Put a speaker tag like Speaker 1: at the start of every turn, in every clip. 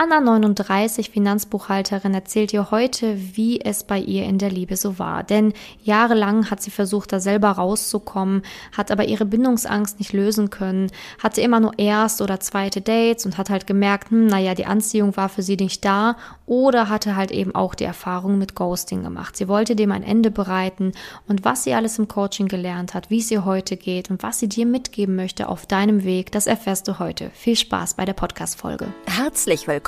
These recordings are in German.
Speaker 1: Anna 39, Finanzbuchhalterin, erzählt ihr heute, wie es bei ihr in der Liebe so war. Denn jahrelang hat sie versucht, da selber rauszukommen, hat aber ihre Bindungsangst nicht lösen können, hatte immer nur erst oder zweite Dates und hat halt gemerkt, hm, naja, die Anziehung war für sie nicht da oder hatte halt eben auch die Erfahrung mit Ghosting gemacht. Sie wollte dem ein Ende bereiten und was sie alles im Coaching gelernt hat, wie es ihr heute geht und was sie dir mitgeben möchte auf deinem Weg, das erfährst du heute. Viel Spaß bei der Podcast-Folge.
Speaker 2: Herzlich willkommen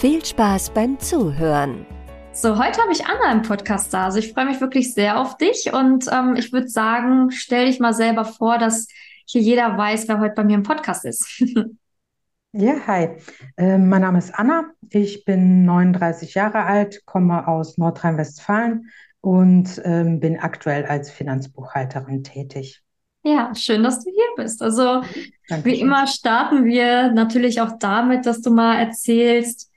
Speaker 2: Viel Spaß beim Zuhören.
Speaker 1: So, heute habe ich Anna im Podcast da. Also ich freue mich wirklich sehr auf dich und ähm, ich würde sagen, stell dich mal selber vor, dass hier jeder weiß, wer heute bei mir im Podcast ist.
Speaker 3: ja, hi. Äh, mein Name ist Anna. Ich bin 39 Jahre alt, komme aus Nordrhein-Westfalen und ähm, bin aktuell als Finanzbuchhalterin tätig.
Speaker 1: Ja, schön, dass du hier bist. Also, Dankeschön. wie immer starten wir natürlich auch damit, dass du mal erzählst,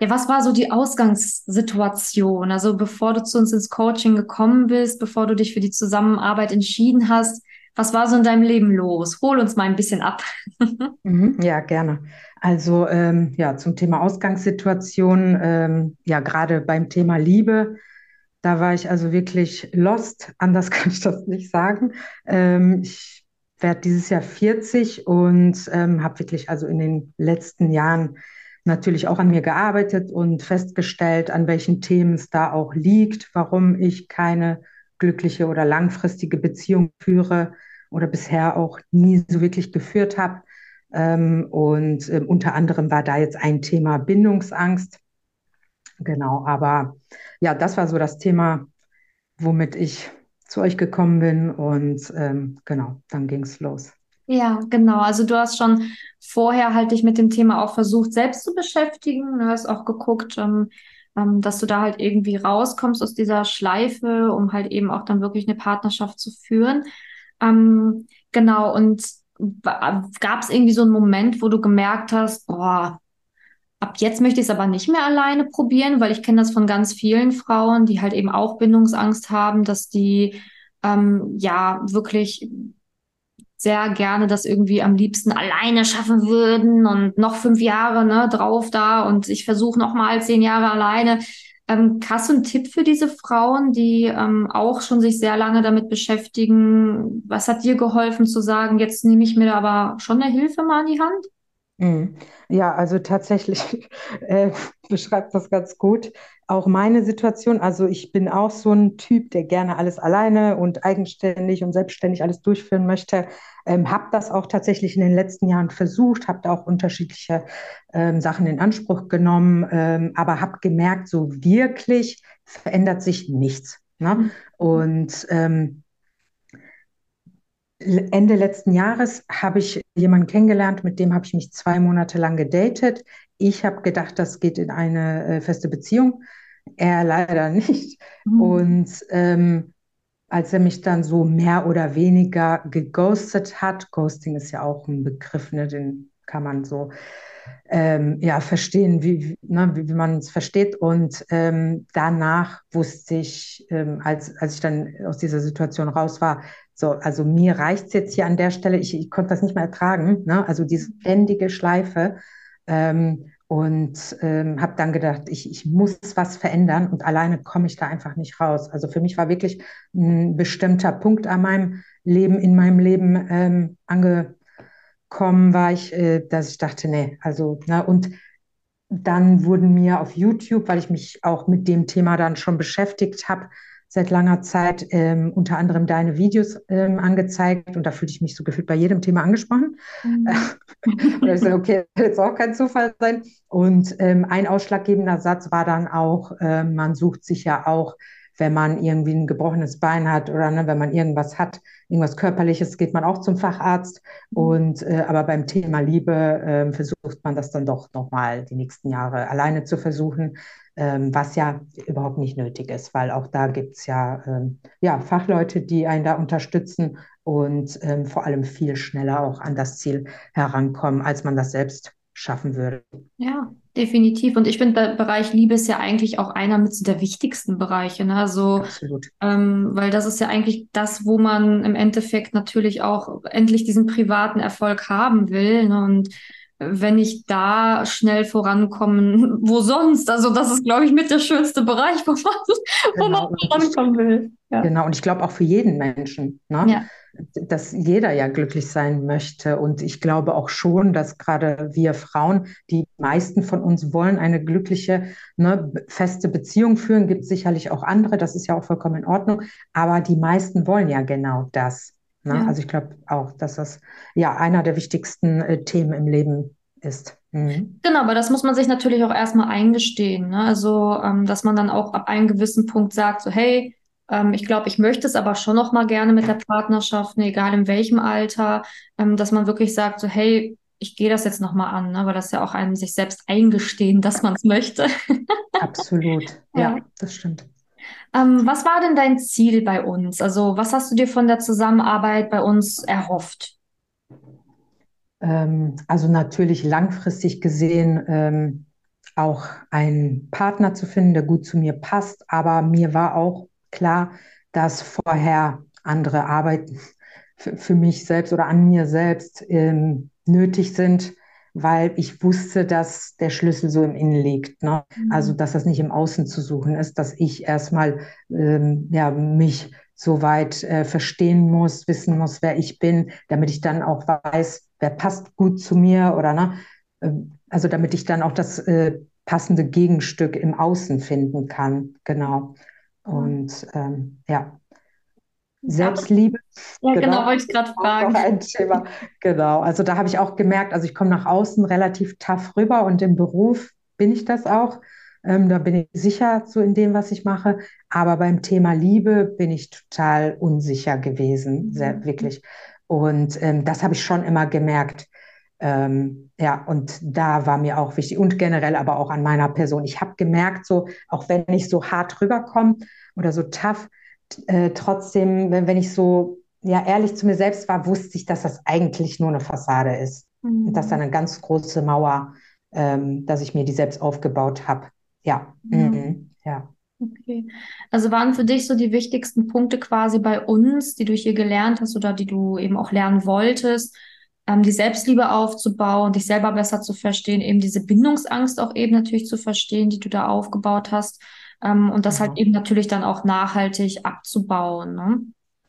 Speaker 1: ja, was war so die Ausgangssituation? Also bevor du zu uns ins Coaching gekommen bist, bevor du dich für die Zusammenarbeit entschieden hast, was war so in deinem Leben los? Hol uns mal ein bisschen ab.
Speaker 3: Mhm, ja, gerne. Also ähm, ja, zum Thema Ausgangssituation, ähm, ja, gerade beim Thema Liebe, da war ich also wirklich lost. Anders kann ich das nicht sagen. Ähm, ich werde dieses Jahr 40 und ähm, habe wirklich also in den letzten Jahren natürlich auch an mir gearbeitet und festgestellt, an welchen Themen es da auch liegt, warum ich keine glückliche oder langfristige Beziehung führe oder bisher auch nie so wirklich geführt habe. Ähm, und äh, unter anderem war da jetzt ein Thema Bindungsangst. Genau, aber ja, das war so das Thema, womit ich zu euch gekommen bin. Und ähm, genau, dann ging es los.
Speaker 1: Ja, genau. Also du hast schon vorher halt dich mit dem Thema auch versucht, selbst zu beschäftigen. Du hast auch geguckt, ähm, ähm, dass du da halt irgendwie rauskommst aus dieser Schleife, um halt eben auch dann wirklich eine Partnerschaft zu führen. Ähm, genau. Und gab es irgendwie so einen Moment, wo du gemerkt hast, boah, ab jetzt möchte ich es aber nicht mehr alleine probieren, weil ich kenne das von ganz vielen Frauen, die halt eben auch Bindungsangst haben, dass die ähm, ja wirklich sehr gerne das irgendwie am liebsten alleine schaffen würden und noch fünf Jahre ne, drauf da und ich versuche noch mal zehn Jahre alleine. Ähm, hast du einen Tipp für diese Frauen, die ähm, auch schon sich sehr lange damit beschäftigen? Was hat dir geholfen zu sagen, jetzt nehme ich mir da aber schon eine Hilfe mal in die Hand?
Speaker 3: Mhm. Ja, also tatsächlich äh, beschreibt das ganz gut. Auch meine Situation, also ich bin auch so ein Typ, der gerne alles alleine und eigenständig und selbstständig alles durchführen möchte. Ähm, habe das auch tatsächlich in den letzten Jahren versucht, habe da auch unterschiedliche ähm, Sachen in Anspruch genommen, ähm, aber habe gemerkt, so wirklich verändert sich nichts. Ne? Mhm. Und ähm, Ende letzten Jahres habe ich jemanden kennengelernt, mit dem habe ich mich zwei Monate lang gedatet. Ich habe gedacht, das geht in eine äh, feste Beziehung. Er leider nicht. Mhm. Und ähm, als er mich dann so mehr oder weniger geghostet hat, Ghosting ist ja auch ein Begriff, ne, den kann man so ähm, ja, verstehen, wie, ne, wie, wie man es versteht. Und ähm, danach wusste ich, ähm, als, als ich dann aus dieser Situation raus war, so, also mir reicht es jetzt hier an der Stelle, ich, ich konnte das nicht mehr ertragen, ne? also diese ständige Schleife. Ähm, und ähm, habe dann gedacht, ich, ich muss was verändern und alleine komme ich da einfach nicht raus. Also für mich war wirklich ein bestimmter Punkt an meinem Leben, in meinem Leben ähm, angekommen, war ich, äh, dass ich dachte, nee, also, ne, und dann wurden mir auf YouTube, weil ich mich auch mit dem Thema dann schon beschäftigt habe, seit langer Zeit ähm, unter anderem deine Videos ähm, angezeigt und da fühlte ich mich so gefühlt bei jedem Thema angesprochen. Mhm. und ich so, okay, das wird auch kein Zufall sein. Und ähm, ein ausschlaggebender Satz war dann auch, äh, man sucht sich ja auch, wenn man irgendwie ein gebrochenes Bein hat oder ne, wenn man irgendwas hat, irgendwas Körperliches, geht man auch zum Facharzt. Mhm. Und äh, aber beim Thema Liebe äh, versucht man das dann doch nochmal die nächsten Jahre alleine zu versuchen ähm, was ja überhaupt nicht nötig ist, weil auch da gibt es ja, ähm, ja Fachleute, die einen da unterstützen und ähm, vor allem viel schneller auch an das Ziel herankommen, als man das selbst schaffen würde.
Speaker 1: Ja, definitiv. Und ich finde, der Bereich Liebe ist ja eigentlich auch einer mit der wichtigsten Bereiche. Ne? Also, Absolut. Ähm, weil das ist ja eigentlich das, wo man im Endeffekt natürlich auch endlich diesen privaten Erfolg haben will. Ne? Und wenn ich da schnell vorankommen, wo sonst? Also das ist, glaube ich, mit der schönste Bereich, wo man, wo genau. man vorankommen will.
Speaker 3: Ja. Genau, und ich glaube auch für jeden Menschen, ne? ja. dass jeder ja glücklich sein möchte. Und ich glaube auch schon, dass gerade wir Frauen, die meisten von uns wollen eine glückliche, ne, feste Beziehung führen. Gibt sicherlich auch andere, das ist ja auch vollkommen in Ordnung. Aber die meisten wollen ja genau das. Ne? Ja. Also ich glaube auch, dass das ja einer der wichtigsten äh, Themen im Leben ist.
Speaker 1: Mhm. Genau, aber das muss man sich natürlich auch erstmal eingestehen. Ne? Also, ähm, dass man dann auch ab einem gewissen Punkt sagt, so, hey, ähm, ich glaube, ich möchte es aber schon noch mal gerne mit der Partnerschaft, ne, egal in welchem Alter, ähm, dass man wirklich sagt, so, hey, ich gehe das jetzt noch mal an, ne? weil das ja auch einem sich selbst eingestehen, dass man es möchte.
Speaker 3: Absolut, ja, ja, das stimmt.
Speaker 1: Ähm, was war denn dein Ziel bei uns? Also, was hast du dir von der Zusammenarbeit bei uns erhofft?
Speaker 3: Ähm, also natürlich langfristig gesehen ähm, auch einen Partner zu finden, der gut zu mir passt. Aber mir war auch klar, dass vorher andere Arbeiten für, für mich selbst oder an mir selbst ähm, nötig sind weil ich wusste, dass der Schlüssel so im Innen liegt. Ne? Mhm. Also, dass das nicht im Außen zu suchen ist, dass ich erstmal ähm, ja, mich so weit äh, verstehen muss, wissen muss, wer ich bin, damit ich dann auch weiß, wer passt gut zu mir oder ne? Ähm, also damit ich dann auch das äh, passende Gegenstück im Außen finden kann. Genau. Und ähm, ja, Selbstliebe.
Speaker 1: Ja, genau, genau wollte ich gerade fragen.
Speaker 3: ein Thema. Genau, also da habe ich auch gemerkt, also ich komme nach außen relativ tough rüber und im Beruf bin ich das auch. Ähm, da bin ich sicher so in dem, was ich mache. Aber beim Thema Liebe bin ich total unsicher gewesen, sehr, mhm. wirklich. Und ähm, das habe ich schon immer gemerkt. Ähm, ja, und da war mir auch wichtig und generell aber auch an meiner Person. Ich habe gemerkt, so, auch wenn ich so hart rüberkomme oder so tough, äh, trotzdem, wenn, wenn ich so ja, ehrlich zu mir selbst war, wusste ich, dass das eigentlich nur eine Fassade ist. Mhm. Dass da eine ganz große Mauer, ähm, dass ich mir die selbst aufgebaut habe. Ja. Mhm. Mhm. ja.
Speaker 1: Okay. Also waren für dich so die wichtigsten Punkte quasi bei uns, die du hier gelernt hast oder die du eben auch lernen wolltest, ähm, die Selbstliebe aufzubauen, dich selber besser zu verstehen, eben diese Bindungsangst auch eben natürlich zu verstehen, die du da aufgebaut hast ähm, und das halt mhm. halt eben natürlich dann auch nachhaltig abzubauen. Ne?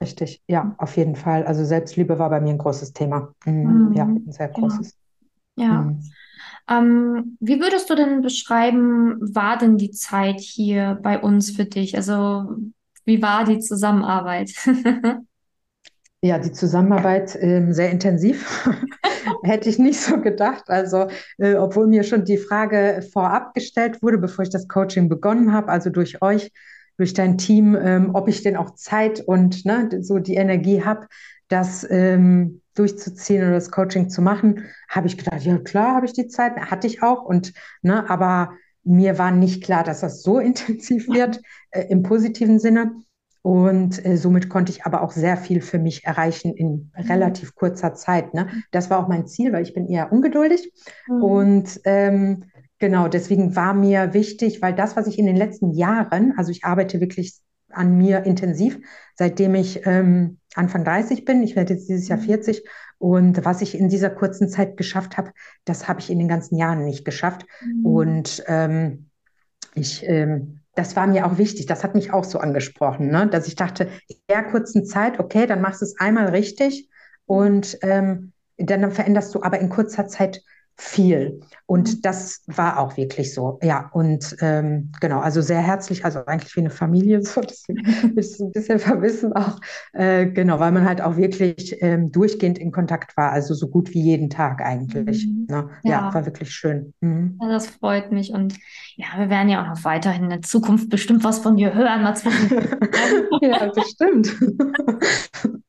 Speaker 3: Richtig, ja, auf jeden Fall. Also Selbstliebe war bei mir ein großes Thema. Mhm. Ja, ein sehr großes.
Speaker 1: Ja. ja. Mhm. Ähm, wie würdest du denn beschreiben, war denn die Zeit hier bei uns für dich? Also wie war die Zusammenarbeit?
Speaker 3: Ja, die Zusammenarbeit äh, sehr intensiv. Hätte ich nicht so gedacht. Also, äh, obwohl mir schon die Frage vorab gestellt wurde, bevor ich das Coaching begonnen habe, also durch euch, durch dein Team, ähm, ob ich denn auch Zeit und ne, so die Energie habe, das ähm, durchzuziehen oder das Coaching zu machen, habe ich gedacht, ja klar, habe ich die Zeit, hatte ich auch. Und ne, aber mir war nicht klar, dass das so intensiv wird äh, im positiven Sinne. Und äh, somit konnte ich aber auch sehr viel für mich erreichen in mhm. relativ kurzer Zeit. Ne? Das war auch mein Ziel, weil ich bin eher ungeduldig. Mhm. Und ähm, genau, deswegen war mir wichtig, weil das, was ich in den letzten Jahren, also ich arbeite wirklich an mir intensiv, seitdem ich ähm, Anfang 30 bin. Ich werde jetzt dieses Jahr 40. Mhm. Und was ich in dieser kurzen Zeit geschafft habe, das habe ich in den ganzen Jahren nicht geschafft. Mhm. Und ähm, ich ähm, das war mir auch wichtig. Das hat mich auch so angesprochen, ne? dass ich dachte, in der kurzen Zeit, okay, dann machst du es einmal richtig und ähm, dann veränderst du aber in kurzer Zeit viel. Und mhm. das war auch wirklich so. Ja, und ähm, genau, also sehr herzlich, also eigentlich wie eine Familie, so deswegen ist ein bisschen verwissen auch. Äh, genau, weil man halt auch wirklich ähm, durchgehend in Kontakt war, also so gut wie jeden Tag eigentlich. Mhm. Ne? Ja. ja. war wirklich schön.
Speaker 1: Mhm. Ja, das freut mich. Und ja, wir werden ja auch noch weiterhin in der Zukunft bestimmt was von dir hören,
Speaker 3: ja, bestimmt.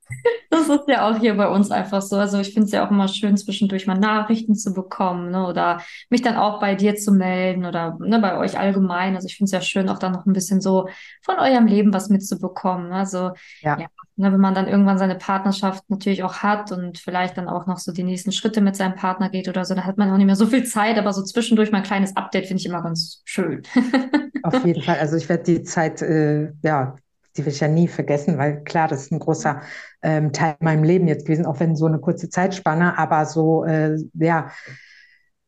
Speaker 1: Das ist ja auch hier bei uns einfach so. Also ich finde es ja auch immer schön, zwischendurch mal Nachrichten zu bekommen, ne? Oder mich dann auch bei dir zu melden oder ne, bei euch allgemein. Also ich finde es ja schön, auch dann noch ein bisschen so von eurem Leben was mitzubekommen. Also ja, ja ne, wenn man dann irgendwann seine Partnerschaft natürlich auch hat und vielleicht dann auch noch so die nächsten Schritte mit seinem Partner geht oder so, dann hat man auch nicht mehr so viel Zeit, aber so zwischendurch mal ein kleines Update finde ich immer ganz schön.
Speaker 3: Auf jeden Fall. Also ich werde die Zeit, äh, ja, die will ich ja nie vergessen, weil klar, das ist ein großer ähm, Teil meinem Leben jetzt gewesen, auch wenn so eine kurze Zeitspanne, aber so, äh, ja,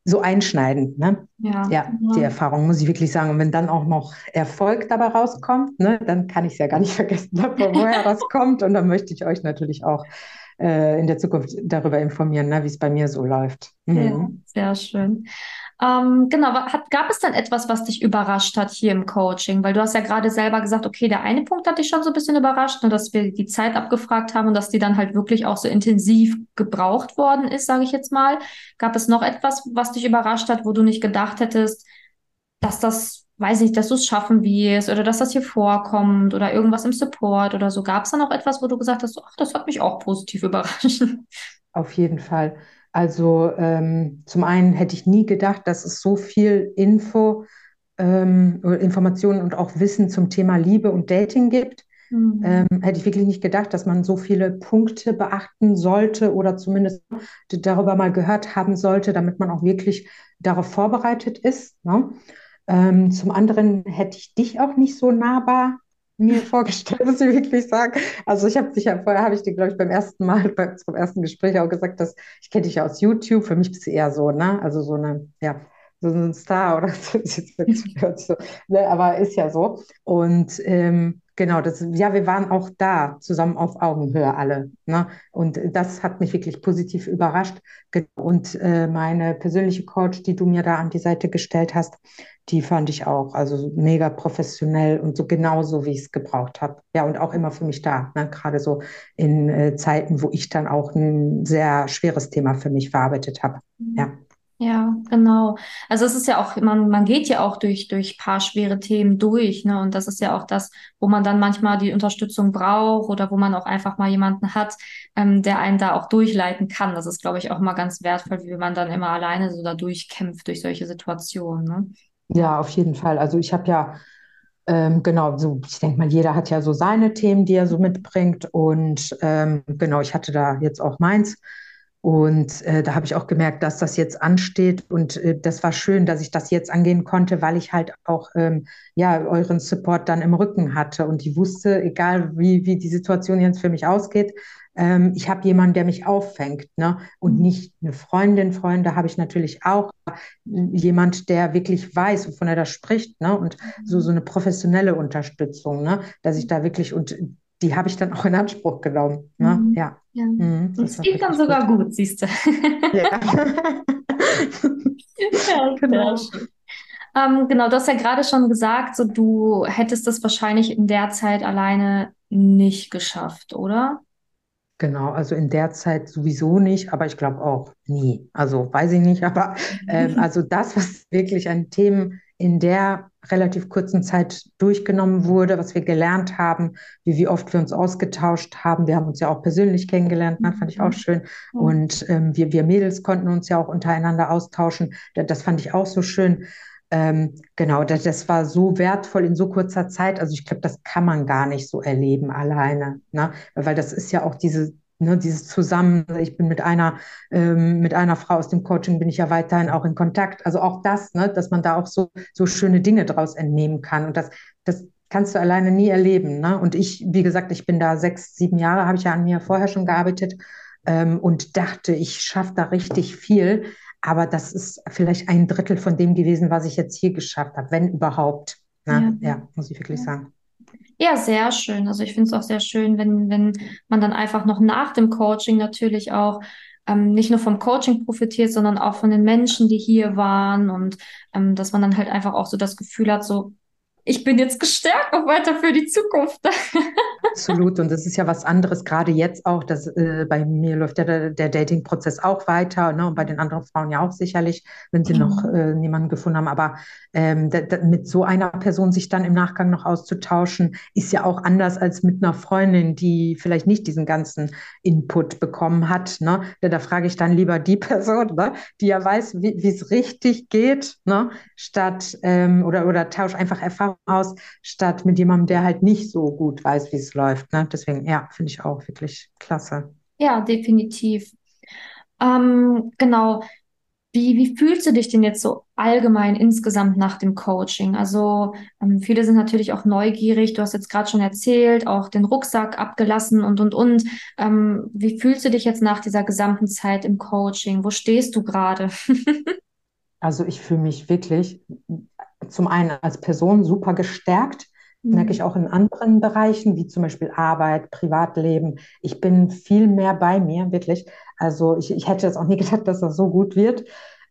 Speaker 3: so einschneidend, ne? Ja, ja, ja, die Erfahrung muss ich wirklich sagen. Und wenn dann auch noch Erfolg dabei rauskommt, ne, dann kann ich es ja gar nicht vergessen, woher das kommt. Und dann möchte ich euch natürlich auch äh, in der Zukunft darüber informieren, ne, wie es bei mir so läuft.
Speaker 1: Mhm. Ja, sehr schön. Ähm, genau, hat, gab es dann etwas, was dich überrascht hat hier im Coaching? Weil du hast ja gerade selber gesagt, okay, der eine Punkt hat dich schon so ein bisschen überrascht, nur dass wir die Zeit abgefragt haben und dass die dann halt wirklich auch so intensiv gebraucht worden ist, sage ich jetzt mal. Gab es noch etwas, was dich überrascht hat, wo du nicht gedacht hättest, dass das, weiß ich, dass du es schaffen wirst oder dass das hier vorkommt oder irgendwas im Support oder so? Gab es da noch etwas, wo du gesagt hast, ach, das hat mich auch positiv überrascht?
Speaker 3: Auf jeden Fall. Also ähm, zum einen hätte ich nie gedacht, dass es so viel Info, ähm, Informationen und auch Wissen zum Thema Liebe und Dating gibt. Mhm. Ähm, hätte ich wirklich nicht gedacht, dass man so viele Punkte beachten sollte oder zumindest darüber mal gehört haben sollte, damit man auch wirklich darauf vorbereitet ist. Ne? Ähm, zum anderen hätte ich dich auch nicht so nahbar mir vorgestellt, muss ich wirklich sagen. Also ich habe dich ja vorher, habe ich dir, glaube ich, beim ersten Mal, beim, beim ersten Gespräch auch gesagt, dass ich kenne dich ja aus YouTube. Für mich bist du eher so, ne? Also so eine, ja, so ein Star oder so. ne? Aber ist ja so. Und ähm, Genau, das, ja, wir waren auch da zusammen auf Augenhöhe alle. Ne? Und das hat mich wirklich positiv überrascht. Und äh, meine persönliche Coach, die du mir da an die Seite gestellt hast, die fand ich auch, also mega professionell und so genauso, wie ich es gebraucht habe. Ja, und auch immer für mich da, ne? gerade so in äh, Zeiten, wo ich dann auch ein sehr schweres Thema für mich verarbeitet habe. Ja.
Speaker 1: Ja, genau. Also es ist ja auch, man, man geht ja auch durch, durch paar schwere Themen durch, ne? Und das ist ja auch das, wo man dann manchmal die Unterstützung braucht oder wo man auch einfach mal jemanden hat, ähm, der einen da auch durchleiten kann. Das ist, glaube ich, auch mal ganz wertvoll, wie man dann immer alleine so da durchkämpft durch solche Situationen, ne?
Speaker 3: Ja, auf jeden Fall. Also ich habe ja, ähm, genau, so, ich denke mal, jeder hat ja so seine Themen, die er so mitbringt. Und ähm, genau, ich hatte da jetzt auch meins. Und äh, da habe ich auch gemerkt, dass das jetzt ansteht. Und äh, das war schön, dass ich das jetzt angehen konnte, weil ich halt auch ähm, ja, euren Support dann im Rücken hatte. Und ich wusste, egal wie, wie die Situation jetzt für mich ausgeht, ähm, ich habe jemanden, der mich auffängt. Ne? Und mhm. nicht eine Freundin, Freunde habe ich natürlich auch. Jemand, der wirklich weiß, wovon er da spricht. Ne? Und so, mhm. so eine professionelle Unterstützung, ne? dass ich da wirklich, und die habe ich dann auch in Anspruch genommen. Ne? Mhm. Ja. ja.
Speaker 1: Mhm, das, das geht dann sogar gut, gut siehst du. Ja. ja, genau. Ähm, genau, du hast ja gerade schon gesagt, so du hättest das wahrscheinlich in der Zeit alleine nicht geschafft, oder?
Speaker 3: Genau, also in der Zeit sowieso nicht, aber ich glaube auch nie. Also weiß ich nicht, aber ähm, also das, was wirklich an Themen in der relativ kurzen Zeit durchgenommen wurde, was wir gelernt haben, wie, wie oft wir uns ausgetauscht haben. Wir haben uns ja auch persönlich kennengelernt, ne? fand ich auch mhm. schön. Und ähm, wir, wir Mädels konnten uns ja auch untereinander austauschen. Das, das fand ich auch so schön. Ähm, genau, das, das war so wertvoll in so kurzer Zeit. Also ich glaube, das kann man gar nicht so erleben alleine, ne? Weil das ist ja auch diese Ne, dieses Zusammen, ich bin mit einer, ähm, mit einer Frau aus dem Coaching bin ich ja weiterhin auch in Kontakt. Also auch das, ne, dass man da auch so, so schöne Dinge draus entnehmen kann. Und das, das kannst du alleine nie erleben. Ne? Und ich, wie gesagt, ich bin da sechs, sieben Jahre, habe ich ja an mir vorher schon gearbeitet ähm, und dachte, ich schaffe da richtig viel. Aber das ist vielleicht ein Drittel von dem gewesen, was ich jetzt hier geschafft habe, wenn überhaupt. Ne? Ja. ja, muss ich wirklich ja. sagen.
Speaker 1: Ja, sehr schön. Also ich finde es auch sehr schön, wenn, wenn man dann einfach noch nach dem Coaching natürlich auch ähm, nicht nur vom Coaching profitiert, sondern auch von den Menschen, die hier waren und ähm, dass man dann halt einfach auch so das Gefühl hat, so ich bin jetzt gestärkt auch weiter für die Zukunft.
Speaker 3: Absolut. Und das ist ja was anderes, gerade jetzt auch. Dass, äh, bei mir läuft ja der, der Dating-Prozess auch weiter ne? und bei den anderen Frauen ja auch sicherlich, wenn sie mhm. noch äh, niemanden gefunden haben. Aber ähm, mit so einer Person sich dann im Nachgang noch auszutauschen, ist ja auch anders als mit einer Freundin, die vielleicht nicht diesen ganzen Input bekommen hat. Ne? Da, da frage ich dann lieber die Person, ne? die ja weiß, wie es richtig geht, ne? statt ähm, oder, oder tausche einfach Erfahrung aus, statt mit jemandem, der halt nicht so gut weiß, wie es läuft. Ne? Deswegen, ja, finde ich auch wirklich klasse.
Speaker 1: Ja, definitiv. Ähm, genau. Wie, wie fühlst du dich denn jetzt so allgemein insgesamt nach dem Coaching? Also ähm, viele sind natürlich auch neugierig. Du hast jetzt gerade schon erzählt, auch den Rucksack abgelassen und, und, und. Ähm, wie fühlst du dich jetzt nach dieser gesamten Zeit im Coaching? Wo stehst du gerade?
Speaker 3: also ich fühle mich wirklich zum einen als Person super gestärkt. Mhm. Merke ich auch in anderen Bereichen, wie zum Beispiel Arbeit, Privatleben. Ich bin viel mehr bei mir, wirklich. Also ich, ich hätte jetzt auch nie gedacht, dass das so gut wird.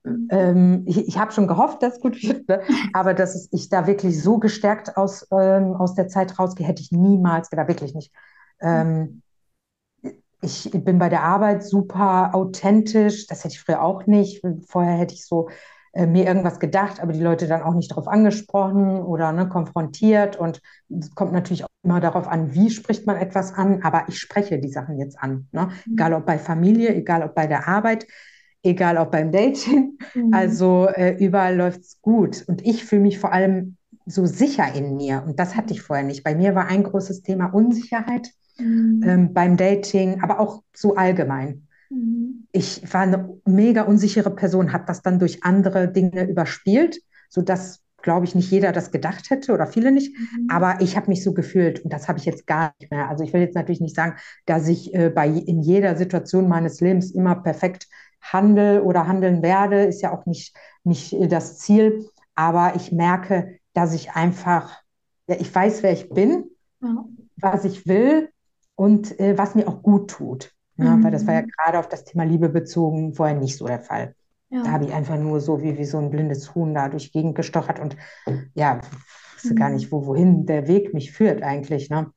Speaker 3: Mhm. Ähm, ich, ich habe schon gehofft, dass es gut wird, ne? aber dass ich da wirklich so gestärkt aus, ähm, aus der Zeit rausgehe, hätte ich niemals gedacht, wirklich nicht. Ähm, ich bin bei der Arbeit super authentisch, das hätte ich früher auch nicht. Vorher hätte ich so äh, mir irgendwas gedacht, aber die Leute dann auch nicht darauf angesprochen oder ne, konfrontiert. Und es kommt natürlich auch immer darauf an, wie spricht man etwas an, aber ich spreche die Sachen jetzt an. Ne? Mhm. Egal ob bei Familie, egal ob bei der Arbeit, egal ob beim Dating. Mhm. Also äh, überall läuft es gut. Und ich fühle mich vor allem so sicher in mir. Und das hatte ich vorher nicht. Bei mir war ein großes Thema Unsicherheit mhm. ähm, beim Dating, aber auch so allgemein. Mhm. Ich war eine mega unsichere Person, habe das dann durch andere Dinge überspielt, sodass, glaube ich, nicht jeder das gedacht hätte oder viele nicht. Mhm. Aber ich habe mich so gefühlt und das habe ich jetzt gar nicht mehr. Also ich will jetzt natürlich nicht sagen, dass ich äh, bei, in jeder Situation meines Lebens immer perfekt handle oder handeln werde, ist ja auch nicht, nicht äh, das Ziel. Aber ich merke, dass ich einfach, ja, ich weiß, wer ich bin, ja. was ich will und äh, was mir auch gut tut. Ja, mhm. Weil das war ja mhm. gerade auf das Thema Liebe bezogen vorher nicht so der Fall. Ja. Da habe ich einfach nur so wie, wie so ein blindes Huhn da durch die Gegend gestochert und ja, wusste mhm. gar nicht, wo, wohin der Weg mich führt eigentlich. Ne?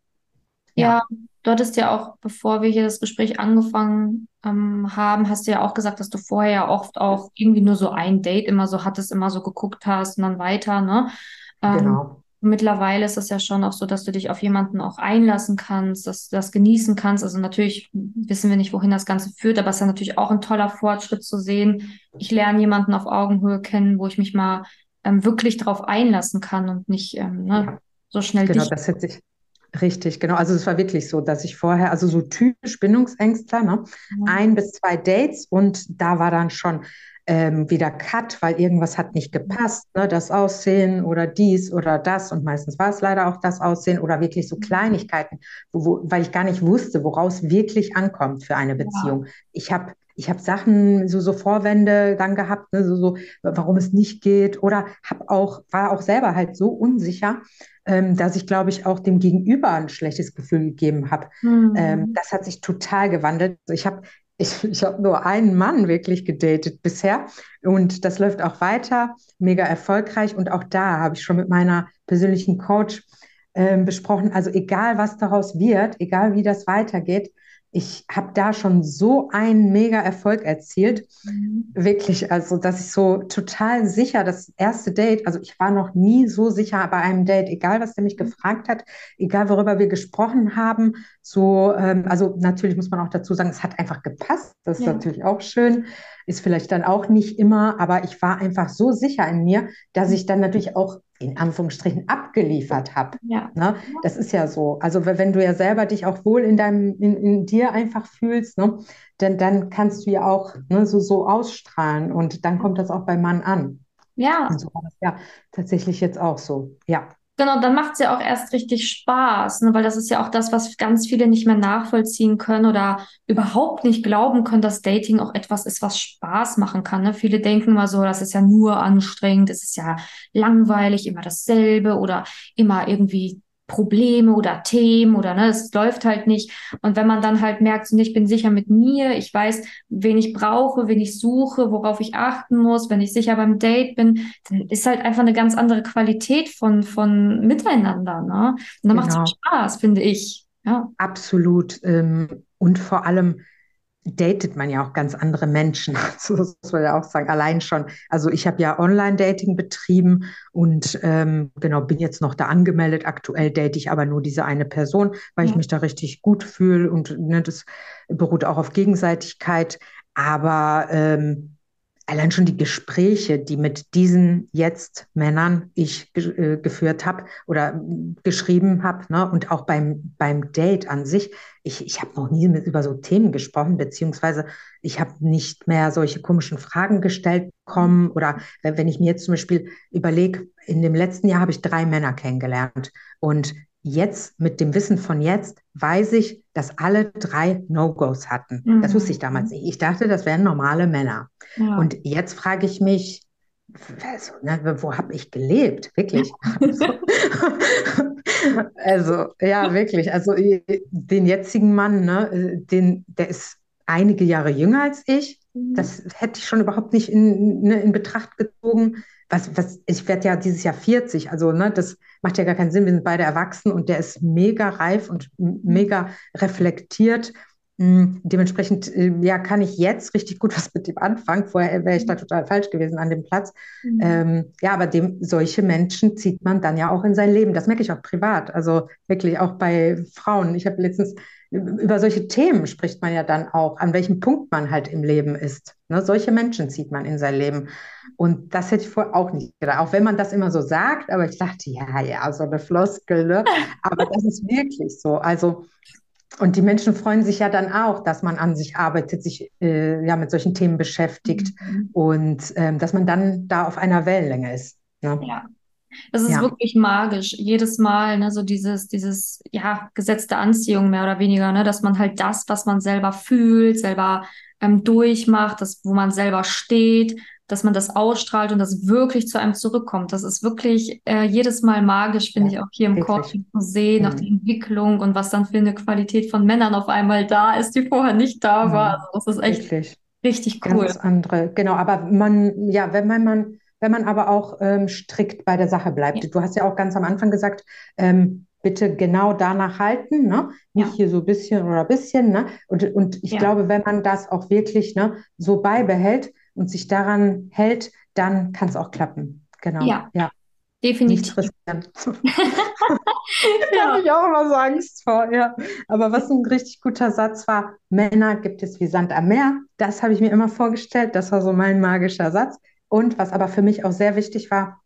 Speaker 1: Ja. ja, du hattest ja auch, bevor wir hier das Gespräch angefangen ähm, haben, hast du ja auch gesagt, dass du vorher ja oft auch irgendwie nur so ein Date immer so hattest, immer so geguckt hast und dann weiter, ne? Ähm, genau mittlerweile ist es ja schon auch so, dass du dich auf jemanden auch einlassen kannst, dass du das genießen kannst. Also natürlich wissen wir nicht, wohin das Ganze führt, aber es ist ja natürlich auch ein toller Fortschritt zu sehen. Ich lerne jemanden auf Augenhöhe kennen, wo ich mich mal ähm, wirklich darauf einlassen kann und nicht ähm, ne, so schnell.
Speaker 3: Genau, das hätte ich. Richtig, genau. Also es war wirklich so, dass ich vorher, also so typisch Bindungsängstler, ne? Mhm. ein bis zwei Dates und da war dann schon ähm, wieder Cut, weil irgendwas hat nicht gepasst, ne? das Aussehen oder dies oder das und meistens war es leider auch das Aussehen oder wirklich so Kleinigkeiten, wo, weil ich gar nicht wusste, woraus wirklich ankommt für eine Beziehung. Ja. Ich habe ich habe Sachen, so, so Vorwände dann gehabt, ne, so, so, warum es nicht geht oder habe auch, war auch selber halt so unsicher, ähm, dass ich, glaube ich, auch dem Gegenüber ein schlechtes Gefühl gegeben habe. Mhm. Ähm, das hat sich total gewandelt. Also ich habe ich, ich habe nur einen Mann wirklich gedatet bisher und das läuft auch weiter, mega erfolgreich. Und auch da habe ich schon mit meiner persönlichen Coach äh, besprochen, also egal was daraus wird, egal wie das weitergeht, ich habe da schon so einen mega Erfolg erzielt. Mhm. Wirklich, also dass ich so total sicher, das erste Date, also ich war noch nie so sicher bei einem Date, egal was der mich mhm. gefragt hat, egal worüber wir gesprochen haben. So, ähm, also natürlich muss man auch dazu sagen, es hat einfach gepasst. Das ist ja. natürlich auch schön. Ist vielleicht dann auch nicht immer, aber ich war einfach so sicher in mir, dass ich dann natürlich auch in Anführungsstrichen abgeliefert habe. Ja. Ne? Das ist ja so. Also wenn du ja selber dich auch wohl in deinem, in, in dir einfach fühlst, ne? dann, dann kannst du ja auch ne, so, so ausstrahlen und dann kommt das auch beim Mann an.
Speaker 1: Ja.
Speaker 3: Und so war das ja tatsächlich jetzt auch so. Ja.
Speaker 1: Genau, dann macht es ja auch erst richtig Spaß, ne? weil das ist ja auch das, was ganz viele nicht mehr nachvollziehen können oder überhaupt nicht glauben können, dass Dating auch etwas ist, was Spaß machen kann. Ne? Viele denken immer so, das ist ja nur anstrengend, es ist ja langweilig, immer dasselbe oder immer irgendwie Probleme oder Themen oder ne, es läuft halt nicht. Und wenn man dann halt merkt, so, ich bin sicher mit mir, ich weiß, wen ich brauche, wen ich suche, worauf ich achten muss, wenn ich sicher beim Date bin, dann ist halt einfach eine ganz andere Qualität von, von Miteinander. Ne? Und dann genau. macht es Spaß, finde ich. Ja.
Speaker 3: Absolut. Ähm, und vor allem, datet man ja auch ganz andere Menschen. Also das muss man ja auch sagen, allein schon. Also ich habe ja Online-Dating betrieben und ähm, genau, bin jetzt noch da angemeldet. Aktuell date ich aber nur diese eine Person, weil ja. ich mich da richtig gut fühle und ne, das beruht auch auf Gegenseitigkeit. Aber ähm, allein schon die Gespräche, die mit diesen jetzt Männern ich äh, geführt habe oder geschrieben habe, ne, und auch beim, beim Date an sich, ich, ich habe noch nie mit über so Themen gesprochen, beziehungsweise ich habe nicht mehr solche komischen Fragen gestellt bekommen. Oder wenn ich mir jetzt zum Beispiel überlege, in dem letzten Jahr habe ich drei Männer kennengelernt und jetzt mit dem Wissen von jetzt weiß ich, dass alle drei No-Gos hatten. Mhm. Das wusste ich damals nicht. Ich dachte, das wären normale Männer. Ja. Und jetzt frage ich mich, also, ne, wo habe ich gelebt? Wirklich. Also, also, ja, wirklich. Also den jetzigen Mann, ne, den, der ist einige Jahre jünger als ich. Mhm. Das hätte ich schon überhaupt nicht in, ne, in Betracht gezogen. Was, was, ich werde ja dieses Jahr 40, also ne, das macht ja gar keinen Sinn. Wir sind beide erwachsen und der ist mega reif und mega reflektiert hm, dementsprechend äh, ja, kann ich jetzt richtig gut was mit dem anfangen. Vorher wäre ich da mhm. total falsch gewesen an dem Platz. Mhm. Ähm, ja, aber dem, solche Menschen zieht man dann ja auch in sein Leben. Das merke ich auch privat. Also wirklich auch bei Frauen. Ich habe letztens über solche Themen spricht man ja dann auch, an welchem Punkt man halt im Leben ist. Ne? Solche Menschen zieht man in sein Leben. Und das hätte ich vorher auch nicht gedacht. Auch wenn man das immer so sagt, aber ich dachte, ja, ja, so eine Floskel. Ne? Aber das ist wirklich so. Also und die Menschen freuen sich ja dann auch, dass man an sich arbeitet, sich äh, ja mit solchen Themen beschäftigt mhm. und ähm, dass man dann da auf einer Wellenlänge ist.
Speaker 1: Ne? Ja. Das ist ja. wirklich magisch. Jedes Mal, ne, so dieses, dieses, ja, Gesetz der Anziehung mehr oder weniger, ne, dass man halt das, was man selber fühlt, selber ähm, durchmacht, das, wo man selber steht, dass man das ausstrahlt und das wirklich zu einem zurückkommt. Das ist wirklich äh, jedes Mal magisch, finde ja, ich, auch hier im. Coaching zu sehen, mhm. nach der Entwicklung und was dann für eine Qualität von Männern auf einmal da ist, die vorher nicht da mhm. war. Also das ist echt wirklich. richtig cool.
Speaker 3: Ganz andere, genau. Aber man, ja, wenn man, man wenn man aber auch ähm, strikt bei der Sache bleibt. Ja. Du hast ja auch ganz am Anfang gesagt, ähm, bitte genau danach halten, ne? Nicht ja. hier so ein bisschen oder ein bisschen, ne? Und, und ich ja. glaube, wenn man das auch wirklich ne, so beibehält, und sich daran hält, dann kann es auch klappen. Genau.
Speaker 1: Ja. ja. Definitiv. Nichts riskieren.
Speaker 3: da habe ich auch immer so Angst vor, ja. Aber was ein richtig guter Satz war, Männer gibt es wie Sand am Meer. Das habe ich mir immer vorgestellt. Das war so mein magischer Satz. Und was aber für mich auch sehr wichtig war,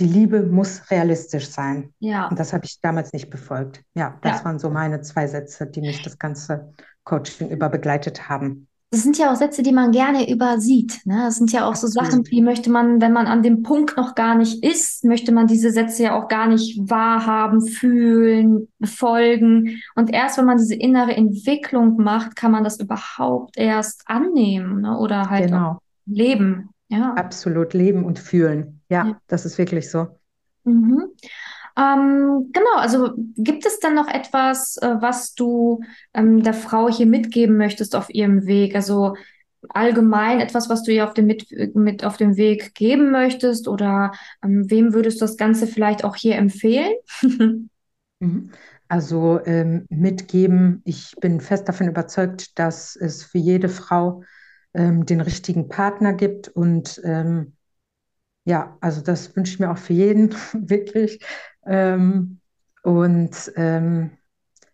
Speaker 3: die Liebe muss realistisch sein. Ja. Und das habe ich damals nicht befolgt. Ja, das ja. waren so meine zwei Sätze, die mich das ganze Coaching über begleitet haben
Speaker 1: das sind ja auch Sätze, die man gerne übersieht. Ne? Das sind ja auch so Sachen, die möchte man, wenn man an dem Punkt noch gar nicht ist, möchte man diese Sätze ja auch gar nicht wahrhaben, fühlen, befolgen. Und erst wenn man diese innere Entwicklung macht, kann man das überhaupt erst annehmen ne? oder halt genau. leben.
Speaker 3: Ja. Absolut leben und fühlen. Ja, ja. das ist wirklich so.
Speaker 1: Mhm. Ähm, genau, also gibt es dann noch etwas, äh, was du ähm, der Frau hier mitgeben möchtest auf ihrem Weg? Also allgemein etwas, was du ihr auf dem, mit, mit auf dem Weg geben möchtest oder ähm, wem würdest du das Ganze vielleicht auch hier empfehlen?
Speaker 3: Mhm. Also ähm, mitgeben, ich bin fest davon überzeugt, dass es für jede Frau ähm, den richtigen Partner gibt und ähm, ja, also das wünsche ich mir auch für jeden, wirklich. Ähm, und ähm,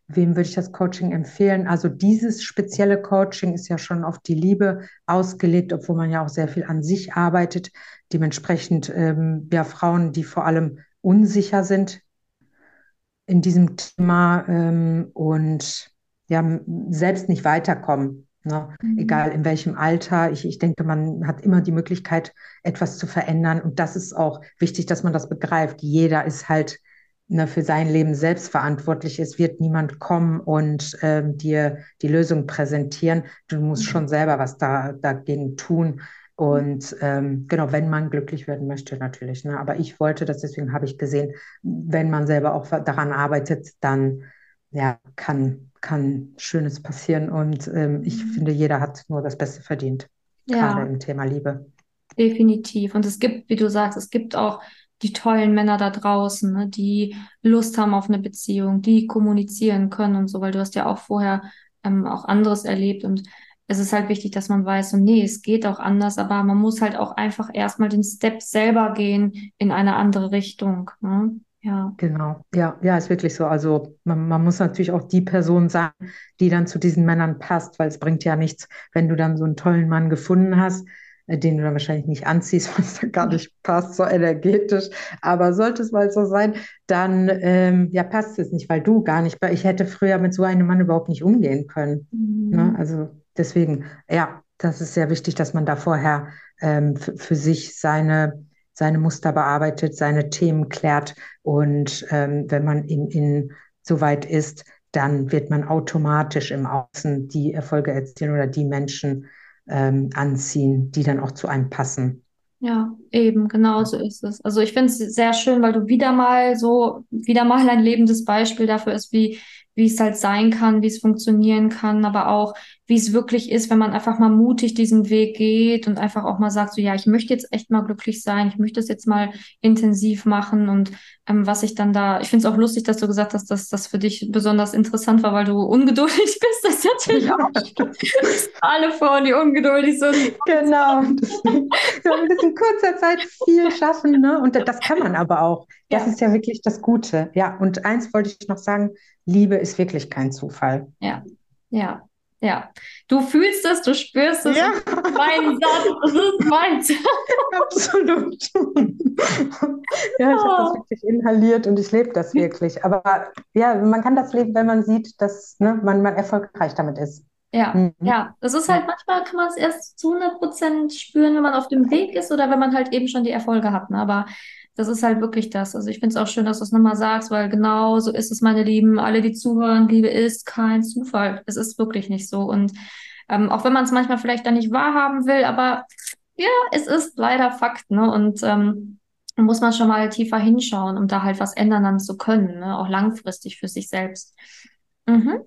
Speaker 3: wem würde ich das Coaching empfehlen? Also dieses spezielle Coaching ist ja schon auf die Liebe ausgelegt, obwohl man ja auch sehr viel an sich arbeitet. Dementsprechend ähm, ja Frauen, die vor allem unsicher sind in diesem Thema ähm, und ja selbst nicht weiterkommen. Ne? Mhm. Egal in welchem Alter. Ich, ich denke, man hat immer die Möglichkeit, etwas zu verändern. Und das ist auch wichtig, dass man das begreift. Jeder ist halt ne, für sein Leben selbst verantwortlich. Es wird niemand kommen und ähm, dir die Lösung präsentieren. Du musst mhm. schon selber was da, dagegen tun. Und ähm, genau, wenn man glücklich werden möchte, natürlich. Ne? Aber ich wollte das, deswegen habe ich gesehen, wenn man selber auch daran arbeitet, dann ja, kann, kann Schönes passieren. Und ähm, ich mhm. finde, jeder hat nur das Beste verdient, ja. gerade im Thema Liebe.
Speaker 1: Definitiv. Und es gibt, wie du sagst, es gibt auch die tollen Männer da draußen, ne, die Lust haben auf eine Beziehung, die kommunizieren können und so, weil du hast ja auch vorher ähm, auch anderes erlebt und es ist halt wichtig, dass man weiß, so, nee, es geht auch anders, aber man muss halt auch einfach erstmal den Step selber gehen in eine andere Richtung. Ne? Ja.
Speaker 3: Genau, ja, ja, ist wirklich so. Also man, man, muss natürlich auch die Person sein, die dann zu diesen Männern passt, weil es bringt ja nichts, wenn du dann so einen tollen Mann gefunden hast, äh, den du dann wahrscheinlich nicht anziehst, was da gar nicht passt, so energetisch. Aber sollte es mal so sein, dann ähm, ja, passt es nicht, weil du gar nicht, ich hätte früher mit so einem Mann überhaupt nicht umgehen können. Mhm. Ne? Also deswegen, ja, das ist sehr wichtig, dass man da vorher ähm, für sich seine, seine Muster bearbeitet, seine Themen klärt. Und ähm, wenn man in, in so weit ist, dann wird man automatisch im Außen die Erfolge erzielen oder die Menschen ähm, anziehen, die dann auch zu einem passen.
Speaker 1: Ja, eben, genau so ist es. Also ich finde es sehr schön, weil du wieder mal so, wieder mal ein lebendes Beispiel dafür ist, wie, wie es halt sein kann, wie es funktionieren kann, aber auch, wie es wirklich ist, wenn man einfach mal mutig diesen Weg geht und einfach auch mal sagt, so ja, ich möchte jetzt echt mal glücklich sein, ich möchte es jetzt mal intensiv machen und ähm, was ich dann da, ich finde es auch lustig, dass du gesagt hast, dass das für dich besonders interessant war, weil du ungeduldig bist. Das ist natürlich ja. auch alle Frauen, die ungeduldig sind.
Speaker 3: Genau. Das, in kurzer Zeit viel schaffen, ne? Und das kann man aber auch. Das ja. ist ja wirklich das Gute. Ja, und eins wollte ich noch sagen, Liebe ist wirklich kein Zufall.
Speaker 1: Ja, ja. Ja, du fühlst es, du spürst es. Ja. Mein Satz, das ist meins.
Speaker 3: Absolut. ja, ich habe das wirklich inhaliert und ich lebe das wirklich. Aber ja, man kann das leben, wenn man sieht, dass ne, man, man erfolgreich damit ist.
Speaker 1: Ja, mhm. ja, das ist halt manchmal kann man es erst zu 100 Prozent spüren, wenn man auf dem Weg ist oder wenn man halt eben schon die Erfolge hat. Ne? Aber das ist halt wirklich das. Also ich finde es auch schön, dass du es nochmal sagst, weil genau so ist es, meine Lieben. Alle, die zuhören, Liebe ist kein Zufall. Es ist wirklich nicht so. Und ähm, auch wenn man es manchmal vielleicht dann nicht wahrhaben will, aber ja, es ist leider Fakt, ne? Und ähm, muss man schon mal tiefer hinschauen, um da halt was ändern dann zu können, ne? Auch langfristig für sich selbst. Mhm.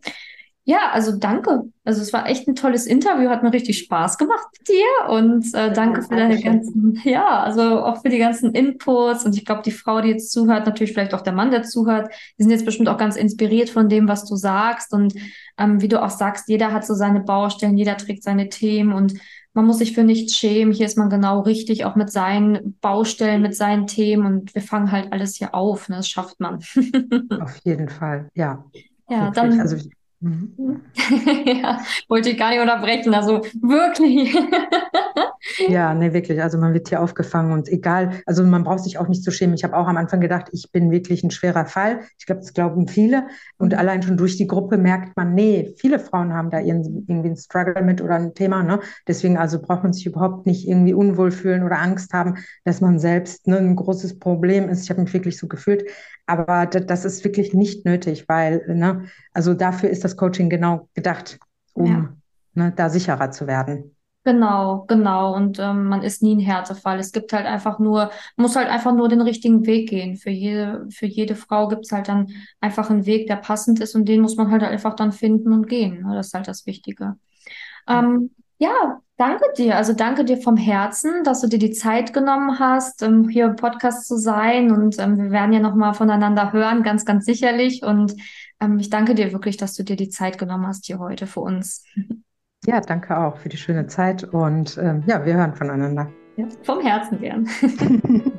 Speaker 1: Ja, also danke. Also es war echt ein tolles Interview, hat mir richtig Spaß gemacht mit dir und äh, danke für deine ganzen, ja, also auch für die ganzen Inputs und ich glaube, die Frau, die jetzt zuhört, natürlich vielleicht auch der Mann, der zuhört, die sind jetzt bestimmt auch ganz inspiriert von dem, was du sagst und ähm, wie du auch sagst, jeder hat so seine Baustellen, jeder trägt seine Themen und man muss sich für nichts schämen. Hier ist man genau richtig, auch mit seinen Baustellen, mit seinen Themen und wir fangen halt alles hier auf. Ne? Das schafft man.
Speaker 3: Auf jeden Fall, ja.
Speaker 1: Ja, dann. Also Mhm. ja, wollte ich gar nicht unterbrechen, also wirklich.
Speaker 3: ja, ne, wirklich. Also man wird hier aufgefangen und egal, also man braucht sich auch nicht zu schämen. Ich habe auch am Anfang gedacht, ich bin wirklich ein schwerer Fall. Ich glaube, das glauben viele. Und mhm. allein schon durch die Gruppe merkt man, nee, viele Frauen haben da irgendwie einen Struggle mit oder ein Thema. Ne? Deswegen also braucht man sich überhaupt nicht irgendwie unwohl fühlen oder Angst haben, dass man selbst ne, ein großes Problem ist. Ich habe mich wirklich so gefühlt. Aber das ist wirklich nicht nötig, weil, ne, also dafür ist das Coaching genau gedacht, um ja. ne, da sicherer zu werden.
Speaker 1: Genau, genau. Und ähm, man ist nie ein Härtefall. Es gibt halt einfach nur, muss halt einfach nur den richtigen Weg gehen. Für jede, für jede Frau gibt es halt dann einfach einen Weg, der passend ist und den muss man halt einfach dann finden und gehen. Das ist halt das Wichtige. Ähm, ja, danke dir. Also danke dir vom Herzen, dass du dir die Zeit genommen hast, um hier im Podcast zu sein. Und ähm, wir werden ja nochmal voneinander hören, ganz, ganz sicherlich. Und ähm, ich danke dir wirklich, dass du dir die Zeit genommen hast hier heute für uns.
Speaker 3: Ja, danke auch für die schöne Zeit. Und ähm, ja, wir hören voneinander.
Speaker 1: Ja, vom Herzen gern.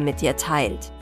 Speaker 2: mit dir teilt.